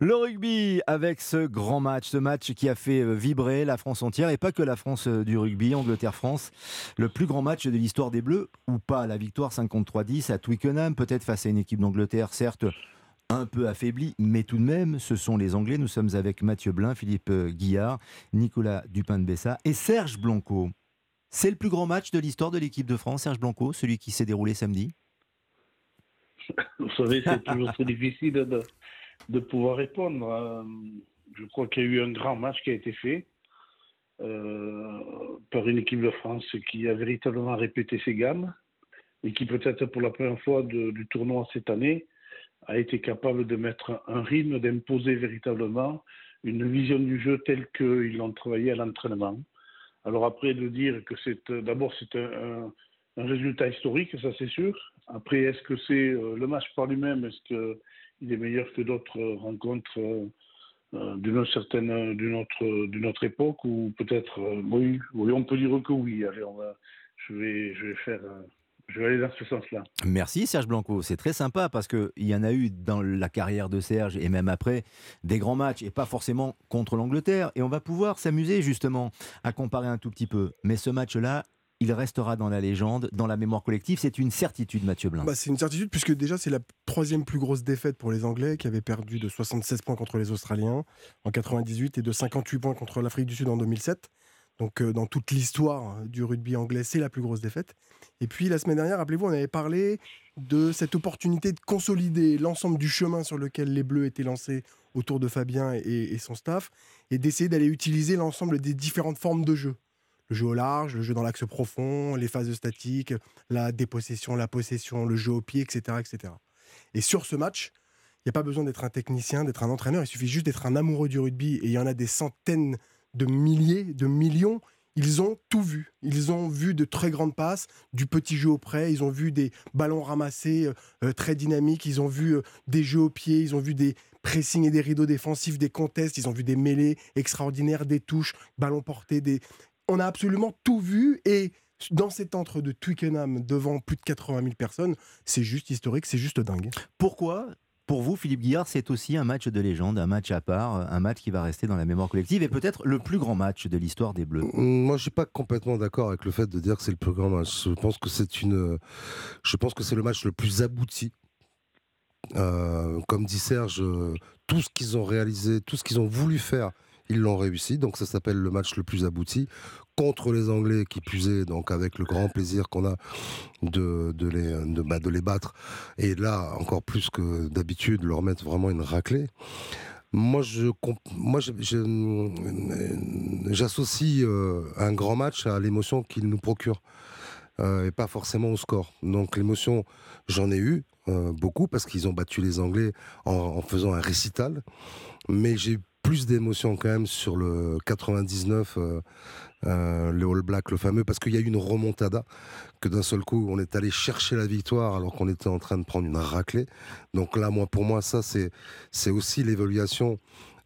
Le rugby avec ce grand match, ce match qui a fait euh, vibrer la France entière et pas que la France euh, du rugby, Angleterre-France. Le plus grand match de l'histoire des Bleus, ou pas, la victoire 53-10 à Twickenham, peut-être face à une équipe d'Angleterre, certes un peu affaiblie, mais tout de même, ce sont les Anglais. Nous sommes avec Mathieu Blin, Philippe euh, Guillard, Nicolas Dupin-de-Bessa et Serge Blanco. C'est le plus grand match de l'histoire de l'équipe de France, Serge Blanco, celui qui s'est déroulé samedi? Vous savez, c'est toujours très difficile de, de pouvoir répondre. Euh, je crois qu'il y a eu un grand match qui a été fait euh, par une équipe de France qui a véritablement répété ses gammes et qui peut-être pour la première fois du tournoi cette année a été capable de mettre un rythme, d'imposer véritablement une vision du jeu telle qu'ils l'ont travaillé à l'entraînement. Alors après de dire que c'est d'abord c'est un, un, résultat historique, ça c'est sûr. Après est-ce que c'est euh, le match par lui-même, est-ce que il est meilleur que d'autres rencontres euh, euh, d'une certaine d'une autre d'une autre époque ou peut-être euh, oui, oui on peut dire que oui allez on va je vais je vais faire je vais aller dans ce sens-là. Merci Serge Blanco, c'est très sympa parce qu'il y en a eu dans la carrière de Serge et même après des grands matchs et pas forcément contre l'Angleterre et on va pouvoir s'amuser justement à comparer un tout petit peu. Mais ce match-là, il restera dans la légende, dans la mémoire collective. C'est une certitude, Mathieu Blin. Bah, c'est une certitude puisque déjà c'est la troisième plus grosse défaite pour les Anglais qui avaient perdu de 76 points contre les Australiens en 98 et de 58 points contre l'Afrique du Sud en 2007. Donc euh, dans toute l'histoire du rugby anglais, c'est la plus grosse défaite. Et puis la semaine dernière, rappelez-vous, on avait parlé de cette opportunité de consolider l'ensemble du chemin sur lequel les Bleus étaient lancés autour de Fabien et son staff et d'essayer d'aller utiliser l'ensemble des différentes formes de jeu le jeu au large, le jeu dans l'axe profond, les phases statiques, la dépossession, la possession, le jeu au pied, etc. etc. Et sur ce match, il n'y a pas besoin d'être un technicien, d'être un entraîneur, il suffit juste d'être un amoureux du rugby. Et il y en a des centaines de milliers, de millions. Ils ont tout vu. Ils ont vu de très grandes passes, du petit jeu au près, ils ont vu des ballons ramassés euh, très dynamiques, ils ont vu euh, des jeux au pied, ils ont vu des pressings et des rideaux défensifs, des contests, ils ont vu des mêlées extraordinaires, des touches, ballons portés, des on a absolument tout vu et dans cet entre de Twickenham devant plus de 80 000 personnes, c'est juste historique, c'est juste dingue. Pourquoi pour vous, Philippe Guillard, c'est aussi un match de légende, un match à part, un match qui va rester dans la mémoire collective et peut-être le plus grand match de l'histoire des Bleus? Moi, je suis pas complètement d'accord avec le fait de dire que c'est le plus grand match. Je pense que c'est une, je pense que c'est le match le plus abouti. Euh, comme dit Serge, tout ce qu'ils ont réalisé, tout ce qu'ils ont voulu faire ils l'ont réussi, donc ça s'appelle le match le plus abouti contre les Anglais qui puisaient, donc avec le grand plaisir qu'on a de, de, les, de, bah, de les battre. Et là, encore plus que d'habitude, leur mettre vraiment une raclée. Moi, je, moi, j'associe euh, un grand match à l'émotion qu'il nous procure. Euh, et pas forcément au score. Donc l'émotion, j'en ai eu euh, beaucoup parce qu'ils ont battu les Anglais en, en faisant un récital. Mais j'ai plus d'émotion quand même sur le 99, euh, euh, le All Black, le fameux, parce qu'il y a eu une remontada, que d'un seul coup, on est allé chercher la victoire alors qu'on était en train de prendre une raclée. Donc là, moi, pour moi, ça, c'est, c'est aussi l'évaluation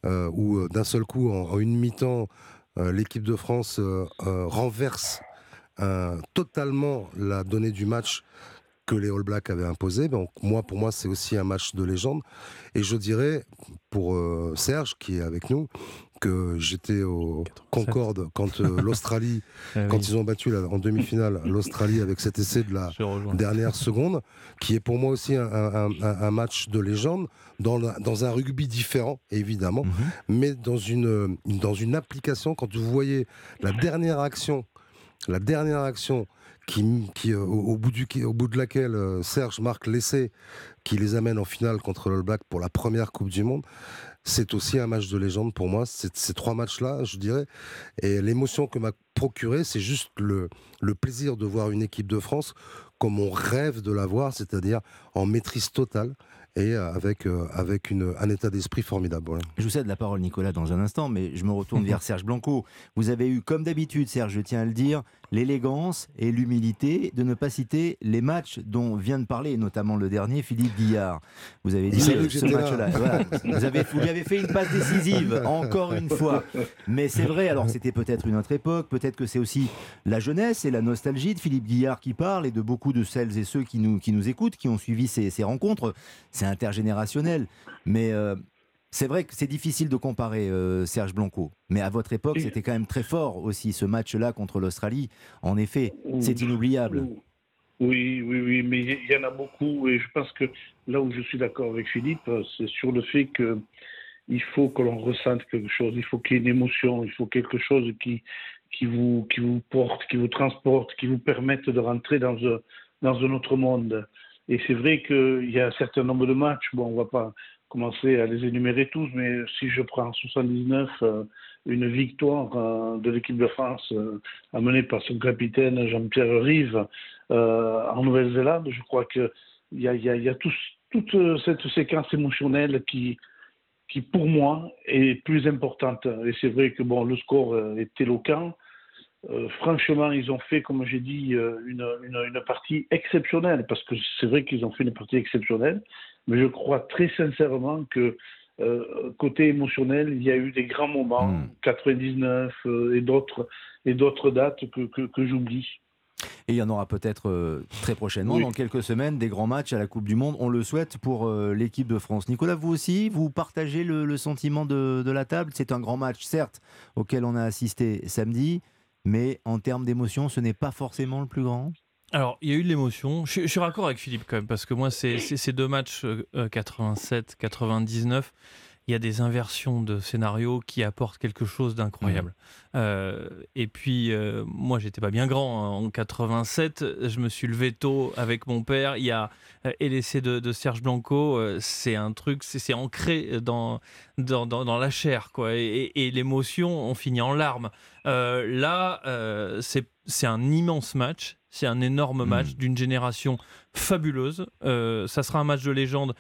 euh, où d'un seul coup, en, une mi-temps, l'équipe de France renverse totalement la donnée du match que les All Blacks avaient imposé. Donc moi, pour moi, c'est aussi un match de légende. Et je dirais, pour euh, Serge, qui est avec nous, que j'étais au Concorde quand euh, l'Australie, ah quand ils ont battu en demi-finale l'Australie avec cet essai de la dernière seconde, qui est pour moi aussi un, match de légende dans, dans, un rugby différent, évidemment, mhm. mais dans une, dans une application, quand vous voyez la dernière action, la dernière action qui, euh, au, bout du, au bout de laquelle euh, Serge marque l'essai qui les amène en finale contre le Black pour la première Coupe du Monde. C'est aussi un match de légende pour moi, ces trois matchs-là, je dirais. Et l'émotion que m'a procuré, c'est juste le, le plaisir de voir une équipe de France comme on rêve de la voir, c'est-à-dire en maîtrise totale et avec, euh, avec une, un état d'esprit formidable. Je vous cède la parole, Nicolas, dans un instant, mais je me retourne vers Serge Blanco. Vous avez eu, comme d'habitude, Serge, je tiens à le dire, l'élégance et l'humilité de ne pas citer les matchs dont vient de parler, notamment le dernier, Philippe Guillard. Vous avez dit ce match-là. Vous, avez, vous lui avez fait une passe décisive, encore une fois. Mais c'est vrai, alors c'était peut-être une autre époque, peut-être que c'est aussi la jeunesse et la nostalgie de Philippe Guillard qui parle et de beaucoup de celles et ceux qui nous, qui nous écoutent, qui ont suivi ces, ces rencontres c'est intergénérationnel. Mais euh, C'est vrai que c'est difficile de comparer euh, Serge Blanco, mais à votre époque, c'était quand même très fort aussi ce match-là contre l'Australie. En effet, c'est inoubliable. Oui, oui, oui, mais il y en a beaucoup et je pense que là où je suis d'accord avec Philippe, c'est sur le fait que il faut que l'on ressente quelque chose, il faut qu'il y ait une émotion, il faut quelque chose qui, qui, vous, qui vous porte, qui vous transporte, qui vous permette de rentrer dans un, dans un autre monde. Et c'est vrai qu'il y a un certain nombre de matchs, bon, on ne va pas commencer à les énumérer tous, mais si je prends en 79 euh, une victoire euh, de l'équipe de France euh, amenée par son capitaine Jean-Pierre Rive en Nouvelle-Zélande, je crois qu'il y a, y y a toute cette séquence émotionnelle qui, qui pour moi est plus importante. Et c'est vrai que bon, le score est éloquent. Franchement, ils ont fait, comme j'ai dit, une, une, partie exceptionnelle, parce que c'est vrai qu'ils ont fait une partie exceptionnelle, mais je crois très sincèrement que euh, côté émotionnel, il y a eu des grands moments, 99 hmm. et d'autres et d'autres dates que, que j'oublie. Et il y en aura peut-être euh, très prochainement, dans quelques semaines, des grands matchs à la Coupe du Monde. On le souhaite pour euh, l'équipe de France. Nicolas, vous aussi, vous partagez le, sentiment de, la table? C'est un grand match, certes, auquel on a assisté samedi, mais en termes d'émotion, ce n'est pas forcément le plus grand? Alors, il y a eu de l'émotion. Je, suis raccord avec Philippe quand même, parce que moi, ces deux matchs 87, euh, 99, il y a des inversions de scénario qui apportent quelque chose d'incroyable. Mmh. Euh, et puis, euh, moi, j'étais pas bien grand. Hein. En 87, je me suis levé tôt avec mon père. Il y a euh, et l'essai de, Serge Blanco, c'est un truc, c'est ancré dans dans, dans, la chair, quoi. Et, et l'émotion, on finit en larmes. là, c'est un immense match. C'est un énorme match mmh. d'une génération fabuleuse. ça sera un match de légende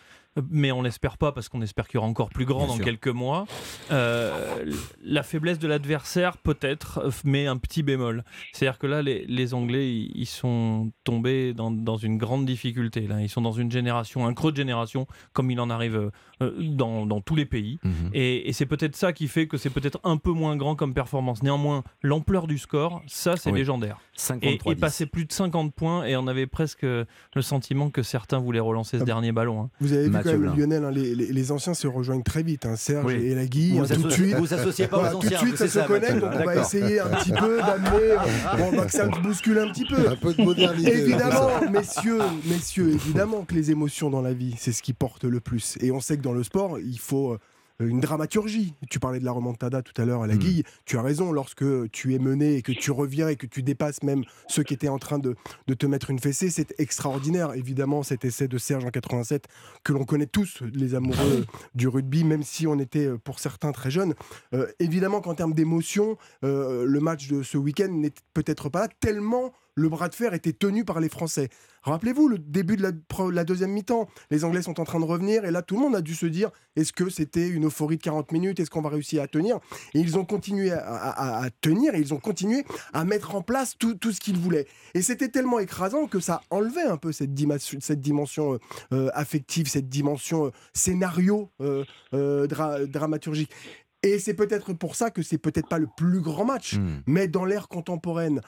mais on l'espère pas parce qu'on espère qu'il y aura encore plus grand dans quelques mois. Euh, la faiblesse de l'adversaire peut-être met un petit bémol. C'est-à-dire que là, les, Anglais, ils sont tombés dans, une grande difficulté. Là, ils sont dans une génération, un creux de génération, comme il en arrive euh, dans, tous les pays. Mhm. Et, c'est peut-être ça qui fait que c'est peut-être un peu moins grand comme performance. Néanmoins, l'ampleur du score, ça, c'est légendaire. et, et passer plus de 50 points, et on avait presque le sentiment que certains voulaient relancer ce ah, dernier ballon. Hein. Vous avez vu quand même, Lionel, hein, les, anciens se rejoignent très vite. Hein, Serge et la Guy, hein, tout de suite. Vous associez pas aux anciens. Tout de suite, ça, se connecte, donc on va essayer un petit peu d'amener. on va que ça bouscule un petit peu. Un peu de modernité. Évidemment, messieurs, messieurs, évidemment que les émotions dans la vie, c'est ce qui porte le plus. Et on sait que dans le sport, il faut euh, une dramaturgie. Tu parlais de la remontada tout à l'heure à la hmm. Guille. Tu as raison, lorsque tu es mené et que tu reviens et que tu dépasses même ceux qui étaient en train de, te mettre une fessée, c'est extraordinaire. Évidemment, cet essai de Serge en 87, que l'on connaît tous, les amoureux du rugby, même si on était euh, pour certains très jeunes. Euh, évidemment qu'en termes d'émotion, le match de ce week-end n'est peut-être pas là, tellement le bras de fer était tenu par les Français. Rappelez-vous le début de la, deuxième mi-temps. Les Anglais sont en train de revenir et là tout le monde a dû se dire est-ce que c'était une euphorie de 40 minutes? Est-ce qu'on va réussir à tenir? Et ils ont continué à, tenir et ils ont continué à mettre en place tout, ce qu'ils voulaient. Et c'était tellement écrasant que ça enlevait un peu cette dimension, cette dimension euh, euh, affective, cette dimension euh, scénario dramaturgique. Et c'est peut-être pour ça que c'est peut-être pas le plus grand match, hmm. mais dans l'ère contemporaine,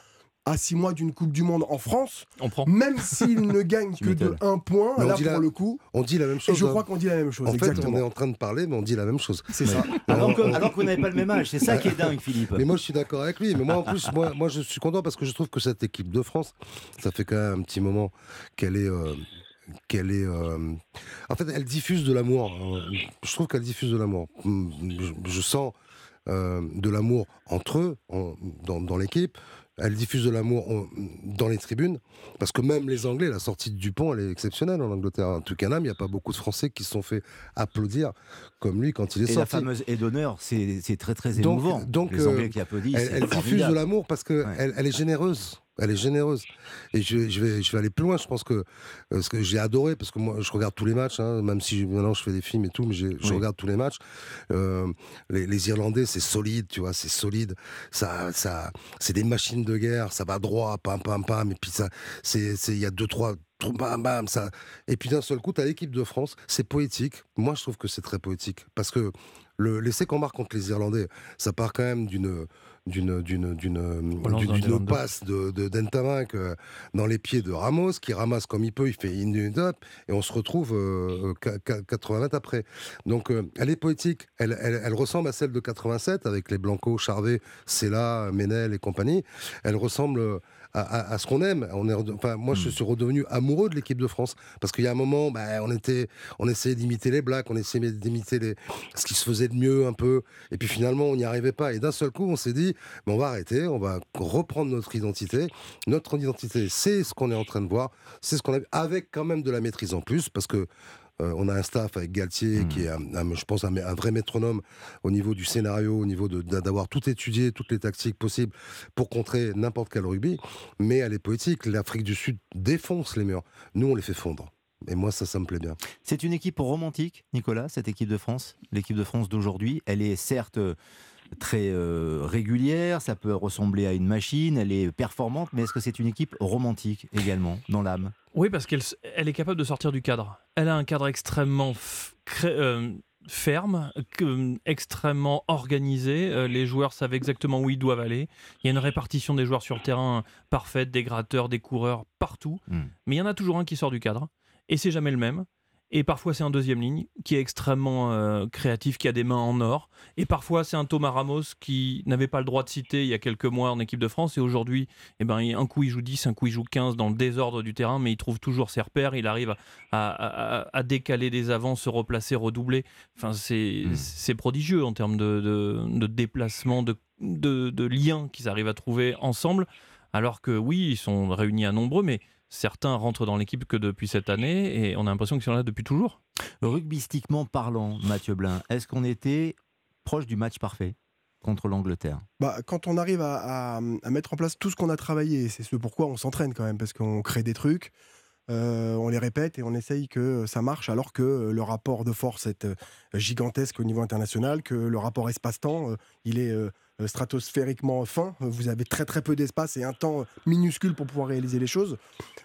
à six mois d'une Coupe du Monde en France, on prend. même s'il ne gagne que de un point, là pour le coup. On dit la même chose. Et je crois hein. qu'on dit la même chose. En fait, on est en train de parler, mais on dit la même chose. C'est ça. Alors que, alors vous n'avez pas le même âge, c'est ça qui est dingue, Philippe. Mais moi, je suis d'accord avec lui. Mais moi, en plus, moi, moi, je suis content parce que je trouve que cette équipe de France, ça fait quand même un petit moment qu'elle est. Euh, qu'elle est. Euh, en fait, elle diffuse de l'amour. Hein. Je trouve qu'elle diffuse de l'amour. Je, sens euh, de l'amour entre eux, dans, dans l'équipe elle diffuse de l'amour dans les tribunes, parce que même les Anglais, la sortie de Dupont, elle est exceptionnelle en Angleterre. En tout cas, il n'y a pas beaucoup de Français qui se sont fait applaudir comme lui quand il est sorti. Et la fameuse aide d'honneur, c'est très très émouvant. Donc, les Anglais euh, qui applaudissent. Elle, diffuse de l'amour parce qu'elle elle est généreuse. Elle est généreuse. Et je, vais, je vais aller plus loin. Je pense que euh, ce que j'ai adoré, parce que moi, je regarde tous les matchs, hein, même si maintenant je fais des films et tout, mais je regarde tous les matchs. Euh, les, Irlandais, c'est solide, tu vois, c'est solide. Ça, ça, c'est des machines de guerre. Ça va droit, pam, pam, pam. Et puis ça, c'est, il y a deux, trois bam, bam, ça. Et puis d'un seul coup, tu as l'équipe de France, c'est poétique. Moi, je trouve que c'est très poétique. Parce que l'essai qu'on marque contre les Irlandais, ça part quand même d'une d'une d'une d'une passe de d'Entamac dans les pieds de Ramos qui ramasse comme il peut, il fait une up et on se retrouve 80 mètres après. Donc elle est poétique, elle, elle, ressemble à celle de 87 avec les Blanco, Charvet, Sella, Ménel et compagnie. Elle ressemble à, ce qu'on aime. On est, enfin, moi, je hmm. suis redevenu amoureux de l'équipe de France parce qu'il y a un moment, bah, on était, on essayait d'imiter les Blacks, on essayait d'imiter les, ce qui se faisait de mieux un peu, et puis finalement, on n'y arrivait pas. Et d'un seul coup, on s'est dit, mais on va arrêter, on va reprendre notre identité. Notre identité, c'est ce qu'on est en train de voir, c'est ce qu'on a, avec quand même de la maîtrise en plus, parce que on a un staff avec Galtier qui hmm. est, je pense, un, vrai métronome au niveau du scénario, au niveau d'avoir tout étudié, toutes les tactiques possibles pour contrer n'importe quel rugby. Mais elle est poétique. L'Afrique du Sud défonce les murs. Nous, on les fait fondre. Et moi, ça, ça me plaît bien. C'est une équipe romantique, Nicolas, cette équipe de France. L'équipe de France d'aujourd'hui, elle est certes très euh, régulière, ça peut ressembler à une machine, elle est performante, mais est-ce que c'est une équipe romantique également, dans l'âme? Oui, parce qu'elle elle est capable de sortir du cadre. Elle a un cadre extrêmement euh, ferme, extrêmement organisé. Euh, les joueurs savent exactement où ils doivent aller. Il y a une répartition des joueurs sur le terrain parfaite, des gratteurs, des coureurs, partout. Hmm. Mais il y en a toujours un qui sort du cadre. Et c'est jamais le même. Et parfois, c'est un deuxième ligne qui est extrêmement euh, créatif, qui a des mains en or. Et parfois, c'est un Thomas Ramos qui n'avait pas le droit de citer il y a quelques mois en équipe de France. Et aujourd'hui, eh ben, un coup, il joue 10, un coup, il joue 15 dans le désordre du terrain, mais il trouve toujours ses repères. Il arrive à, décaler des avants, se replacer, redoubler. Enfin, c'est hmm. prodigieux en termes de, déplacement, de, de liens qu'ils arrivent à trouver ensemble. Alors que oui, ils sont réunis à nombreux, mais certains rentrent dans l'équipe que depuis cette année et on a l'impression qu'ils sont là depuis toujours. Rugbystiquement parlant, Mathieu Blin, est-ce qu'on était proche du match parfait contre l'Angleterre? Bah, Quand on arrive à, mettre en place tout ce qu'on a travaillé, c'est ce pourquoi on s'entraîne quand même, parce qu'on crée des trucs, euh, on les répète et on essaye que ça marche, alors que le rapport de force est euh, gigantesque au niveau international, que le rapport espace-temps, euh, il est euh, stratosphériquement fin. Vous avez très très peu d'espace et un temps minuscule pour pouvoir réaliser les choses.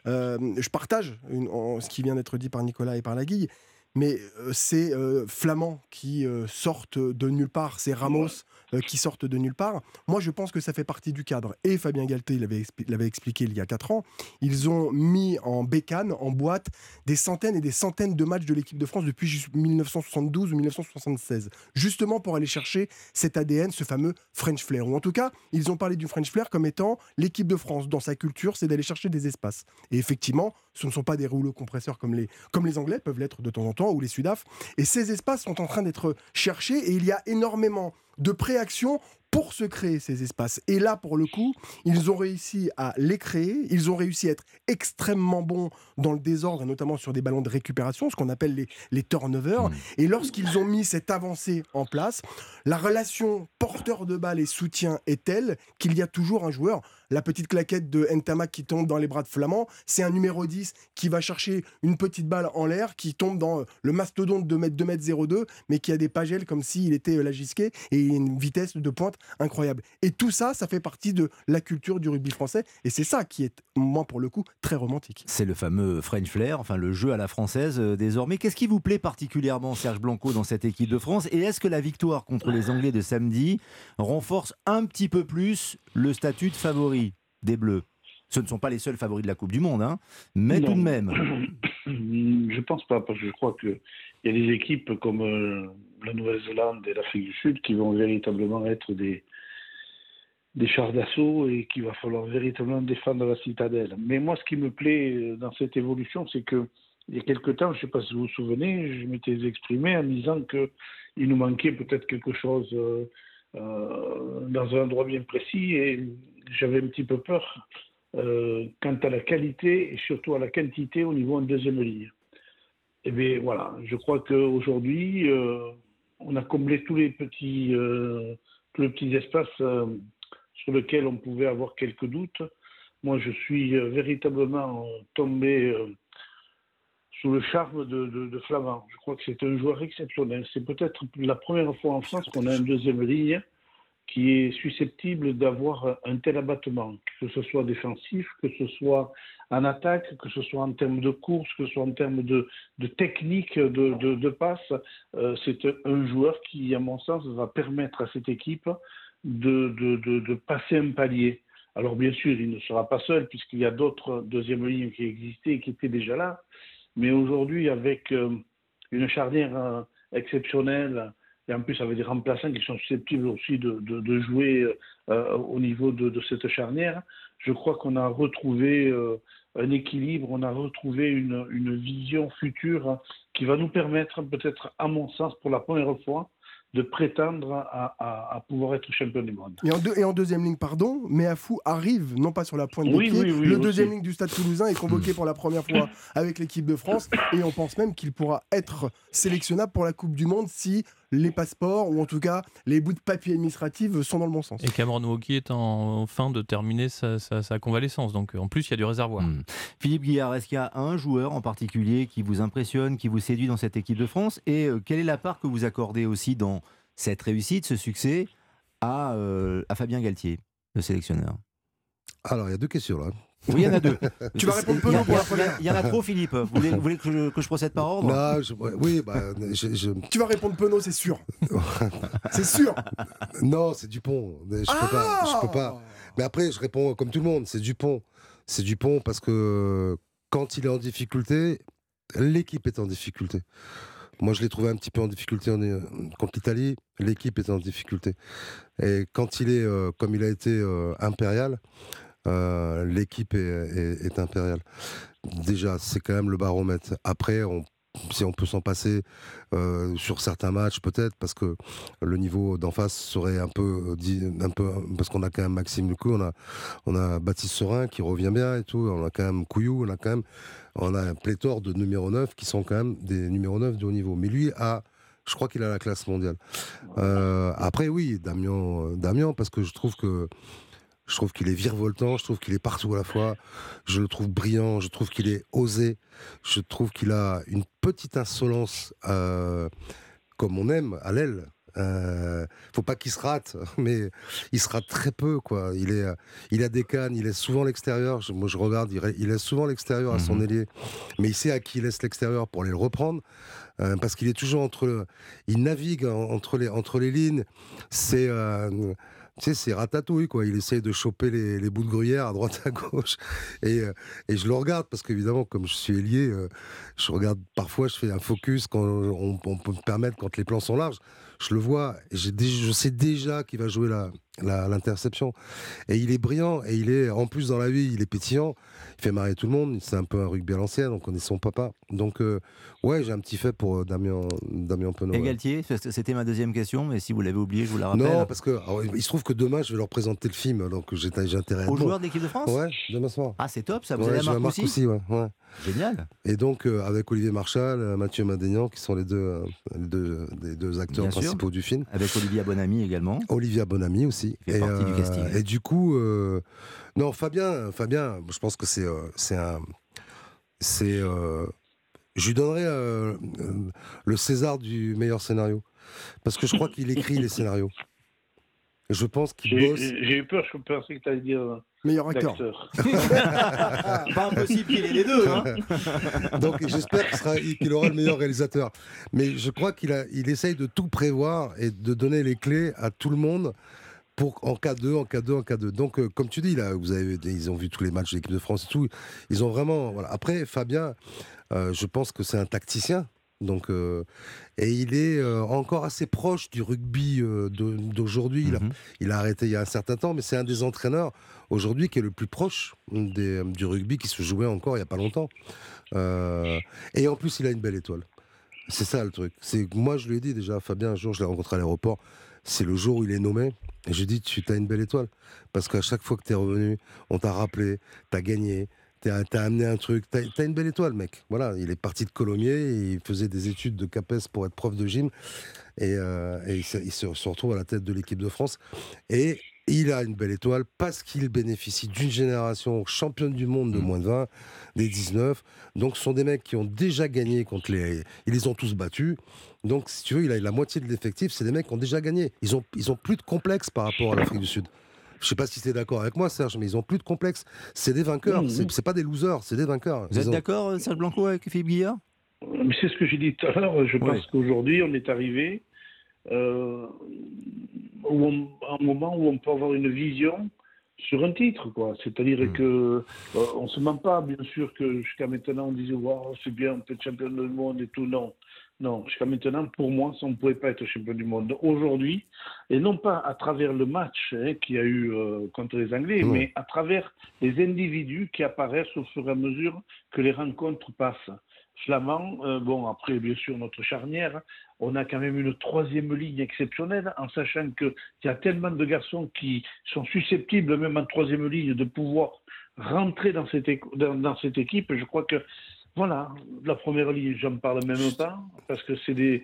Euh, je partage ce qui vient d'être dit par Nicolas et par Laguille, mais euh, c'est Flamand qui sortent de nulle part, c'est Ramos euh, qui sortent de nulle part. Moi, je pense que ça fait partie du cadre. Et Fabien Galté l'avait expliqué il y a 4 ans. Ils ont mis en bécane, en boîte, des centaines et des centaines de matchs de l'équipe de France depuis 1972 ou 1976. Justement pour aller chercher cet ADN, ce fameux French Flair. Ou en tout cas, ils ont parlé du French Flair comme étant l'équipe de France. Dans sa culture, c'est d'aller chercher des espaces. Et effectivement, ce ne sont pas des rouleaux compresseurs comme les, comme les Anglais peuvent l'être de temps en temps, ou les Sudaf. Et ces espaces sont en train d'être cherchés et il y a énormément de préaction pour se créer ces espaces. Et là, pour le coup, ils ont réussi à les créer, ils ont réussi à être extrêmement bons dans le désordre, notamment sur des ballons de récupération, ce qu'on appelle les, les turnovers. Mmh. Et lorsqu'ils ont mis cette avancée en place, la relation porteur de balle et soutien est telle qu'il y a toujours un joueur la petite claquette de Ntamak qui tombe dans les bras de Flamand, c'est un numéro 10 qui va chercher une petite balle en l'air, qui tombe dans euh, le mastodonte de 2 m 02, mais qui a des pagelles comme s'il était euh, la gisquée et une vitesse de pointe incroyable. Et tout ça, ça fait partie de la culture du rugby français, et c'est ça qui est, moi pour le coup, très romantique. C'est le fameux French Flair, enfin le jeu à la française euh, désormais. Qu'est-ce qui vous plaît particulièrement, Serge Blanco, dans cette équipe de France? Et est-ce que la victoire contre les Anglais de samedi renforce un petit peu plus le statut de favori des Bleus. Ce ne sont pas les seuls favoris de la Coupe du Monde, hein, mais tout de même. Je pense pas, parce que je crois qu'il y a des équipes comme euh, la Nouvelle-Zélande et l'Afrique du Sud qui vont véritablement être des, des chars d'assaut et qu'il va falloir véritablement défendre la citadelle. Mais moi, ce qui me plaît euh, dans cette évolution, c'est que il y a quelque temps, je ne sais pas si vous vous souvenez, je m'étais exprimé en disant qu'il nous manquait peut-être quelque chose euh, dans un endroit bien précis et j'avais un petit peu peur euh, quant à la qualité et surtout à la quantité au niveau en deuxième ligne. Et eh bien voilà, je crois qu'aujourd'hui, euh, on a comblé tous les petits, euh, tous les petits espaces sur lesquels on pouvait avoir quelques doutes. Moi, je suis véritablement tombé sous le charme de, de, Flamand. Je crois que c'est un joueur exceptionnel. C'est peut-être la première fois en France qu'on a une deuxième ligne qui est susceptible d'avoir un tel abattement, que ce soit défensif, que ce soit en attaque, que ce soit en termes de course, que ce soit en termes de, technique de, passe. Euh, c'est un joueur qui, à mon sens, va permettre à cette équipe de, de, passer un palier. Alors bien sûr, il ne sera pas seul puisqu'il y a d'autres deuxièmes lignes qui existaient et qui étaient déjà là. Mais aujourd'hui, avec euh, une charnière euh, exceptionnelle, et en plus avec des remplaçants qui sont susceptibles aussi de, jouer euh, au niveau de, cette charnière, je crois qu'on a retrouvé un équilibre, on a retrouvé une, vision future qui va nous permettre peut-être, à mon sens, pour la première fois, de prétendre à, pouvoir être champion du monde. Et en, et en deuxième ligne, pardon, Meafou arrive, non pas sur la pointe de pied, le deuxième ligne du Stade toulousain est convoqué pour la première fois avec l'équipe de France et on pense même qu'il pourra être sélectionnable pour la Coupe du Monde si les passeports ou en tout cas les bouts de papier administratifs sont dans le bon sens. Et Cameron Wauquiez est en fin de terminer sa, convalescence, donc en plus il y a du réservoir. Hmm. Philippe Guillard, est-ce qu'il y a un joueur en particulier qui vous impressionne, qui vous séduit dans cette équipe de France? Et euh, quelle est la part que vous accordez aussi dans cette réussite, ce succès à, euh, à Fabien Galtier, le sélectionneur? Alors il y a deux questions là. Oui, il y en a deux. tu vas répondre peu pour la première. Il y en a trop, Philippe. Vous voulez, que, je, que, je, procède par ordre? Non, oui, bah, je, Tu vas répondre Penaud, c'est sûr. c'est sûr. Non, c'est Dupont. Je peux pas. Je peux pas. Mais après, je réponds comme tout le monde. C'est Dupont. C'est Dupont parce que quand il est en difficulté, l'équipe est en difficulté. Moi, je l'ai trouvé un petit peu en difficulté contre l'Italie. L'équipe est en difficulté. Et quand il est, euh, comme il a été euh, impérial, euh, l'équipe est, impériale. Déjà, c'est quand même le baromètre. Après, si on peut s'en passer euh, sur certains matchs, peut-être, parce que le niveau d'en face serait un peu, un peu parce qu'on a quand même Maxime Lucou, on a, on a Baptiste Serin qui revient bien et tout, on a quand même Couillou, on a quand même, on a un pléthore de numéro 9 qui sont quand même des numéros 9 de haut niveau. Mais lui a je crois qu'il a la classe mondiale. Euh, après, oui, Damien, Damien, parce que je trouve que je trouve qu'il est virevoltant, je trouve qu'il est partout à la fois. Je le trouve brillant, je trouve qu'il est osé. Je trouve qu'il a une petite insolence, euh, comme on aime, à l'aile. Euh, faut pas qu'il se rate, mais il se rate très peu, quoi. Il est, il a des cannes, il laisse souvent l'extérieur. Moi, je regarde, il, laisse souvent l'extérieur à son mhm. ailier, mais il sait à qui il laisse l'extérieur pour aller le reprendre, euh, parce qu'il est toujours entre, il navigue entre les, entre les lignes. C'est euh, tu sais, c'est ratatouille, quoi. Il essaye de choper les, bouts de gruyère à droite, à gauche. Et, euh, et je le regarde, parce qu'évidemment, comme je suis ailier, euh, je regarde parfois, je fais un focus quand on, peut me permettre, quand les plans sont larges. Je le vois, je sais déjà qu'il va jouer l'interception. et il est brillant, et il est, en plus, dans la vie, il est pétillant il fait marrer tout le monde. C'est un peu un rugby à l'ancienne, on connaît son papa. Donc, euh, ouais, j'ai un petit fait pour euh, Damien, Damien Penaud. Et Galtier, c'était ma deuxième question, mais si vous l'avez oublié, je vous la rappelle. Non, parce que il se trouve que demain, je vais leur présenter le film, donc j'ai intérêt à. Aux joueurs de l'équipe de France Ouais, demain soir. Ah, c'est top, ça. Vous avez la marque aussi, ouais, Génial. Et donc, euh, avec Olivier Marchal, Mathieu Madénian, qui sont les deux, les deux, les deux acteurs principaux du film. Avec Olivia Bonamy également. Olivia Bonamy aussi. Et, du casting. Et du coup, non, Fabien, Fabien, je pense que c'est euh, c'est un c'est euh, je lui donnerais euh, le César du meilleur scénario parce que je crois qu'il écrit les scénarios. Je pense qu'il bosse. J'ai eu peur, je pensais que tu allais dire meilleur acteur. Pas impossible qu'il ait les deux. Hein. Donc j'espère qu'il aura le meilleur réalisateur. Mais je crois qu'il il essaye de tout prévoir et de donner les clés à tout le monde pour en cas 2, en cas 2, en cas 2. Donc, euh, comme tu dis, là, vous avez, ils ont vu tous les matchs de l'équipe de France et tout. Ils ont vraiment. Voilà. Après, Fabien, euh, je pense que c'est un tacticien. Donc, euh, et il est encore assez proche du rugby d'aujourd'hui. Mhm. il, a arrêté il y a un certain temps, mais c'est un des entraîneurs aujourd'hui qui est le plus proche des, du rugby qui se jouait encore il n'y a pas longtemps. et en plus, il a une belle étoile. C'est ça le truc. C'est moi, je lui ai dit déjà, Fabien, un jour, je l'ai rencontré à l'aéroport. C'est le jour où il est nommé. Je dis, tu as une belle étoile. Parce qu'à chaque fois que tu es revenu, on t'a rappelé, tu as gagné, tu as, amené un truc. Tu as, une belle étoile, mec. Voilà, il est parti de Colomiers, il faisait des études de CAPES pour être prof de gym. Et, euh, il, se, retrouve à la tête de l'équipe de France. Et il a une belle étoile parce qu'il bénéficie d'une génération championne du monde de mmh. moins de 20, des 19. Donc ce sont des mecs qui ont déjà gagné contre les... Ils les ont tous battus. Donc, si tu veux, il a la moitié de l'effectif, c'est des mecs qui ont déjà gagné. Ils ont, ils ont plus de complexe par rapport à l'Afrique du Sud. Je sais pas si tu es d'accord avec moi, Serge, mais ils ont plus de complexe. C'est des vainqueurs. Ce C'est pas des losers, c'est des vainqueurs. Vous êtes d'accord, euh, Serge Blanco, avec Philippe Guillard? C'est ce que j'ai dit tout à l'heure. Je pense qu'aujourd'hui, on est arrivé. Euh, un moment où on peut avoir une vision sur un titre, quoi. C'est-à-dire hmm. que euh, on se ment pas, bien sûr, que jusqu'à maintenant on disait wow, c'est bien, on peut être champion du monde et tout. Non, non. Jusqu'à maintenant, pour moi, on ne pouvait pas être champion du monde. Aujourd'hui, et non pas à travers le match hein, qu'il y a eu euh, contre les Anglais, mais à travers les individus qui apparaissent au fur et à mesure que les rencontres passent. Flamand, euh, bon, après, bien sûr, notre charnière, on a quand même une troisième ligne exceptionnelle, en sachant qu'il y a tellement de garçons qui sont susceptibles, même en troisième ligne, de pouvoir rentrer dans cette, dans, cette équipe. Je crois que, voilà, la première ligne, j'en parle même pas, parce que c'est des,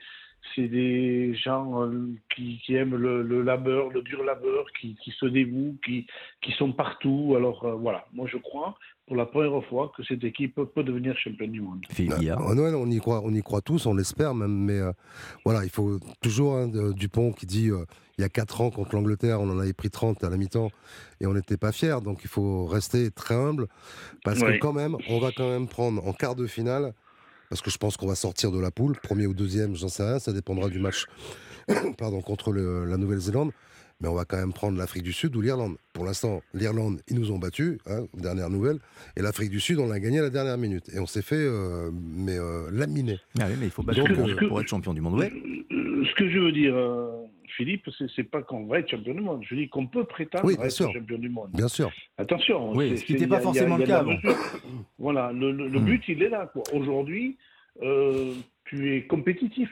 c'est des gens euh, qui, aiment le, labeur, le dur labeur, qui, se dévouent, qui, qui sont partout. Alors euh, voilà, moi je crois pour la première fois que cette équipe peut devenir championne du monde. Bah, on y croit, on y croit tous, on l'espère même, mais euh, voilà, il faut toujours hein, Dupont qui dit il y a 4 ans contre l'Angleterre, on en avait pris 30 à la mi-temps et on n'était pas fiers, donc il faut rester très humble parce que quand même, on va quand même prendre en quart de finale parce que je pense qu'on va sortir de la poule, premier ou deuxième, j'en sais rien, ça dépendra du match pardon, contre la Nouvelle-Zélande. Mais on va quand même prendre l'Afrique du Sud ou l'Irlande. Pour l'instant, l'Irlande, ils nous ont battus, hein, dernière nouvelle, et l'Afrique du Sud, on l'a gagné à la dernière minute. Et on s'est fait euh, mais, euh, laminer. Ah oui, mais il faut battre pour, pour, être champion du monde. Ouais. Ce que je veux dire, euh, Philippe, c'est pas qu'on va être champion du monde. Je dis qu'on peut prétendre être champion du monde. Bien sûr. Attention. Oui, ce qui n'était pas forcément le cas. Voilà, le, hmm. but, il est là. Aujourd'hui, euh, tu es compétitif.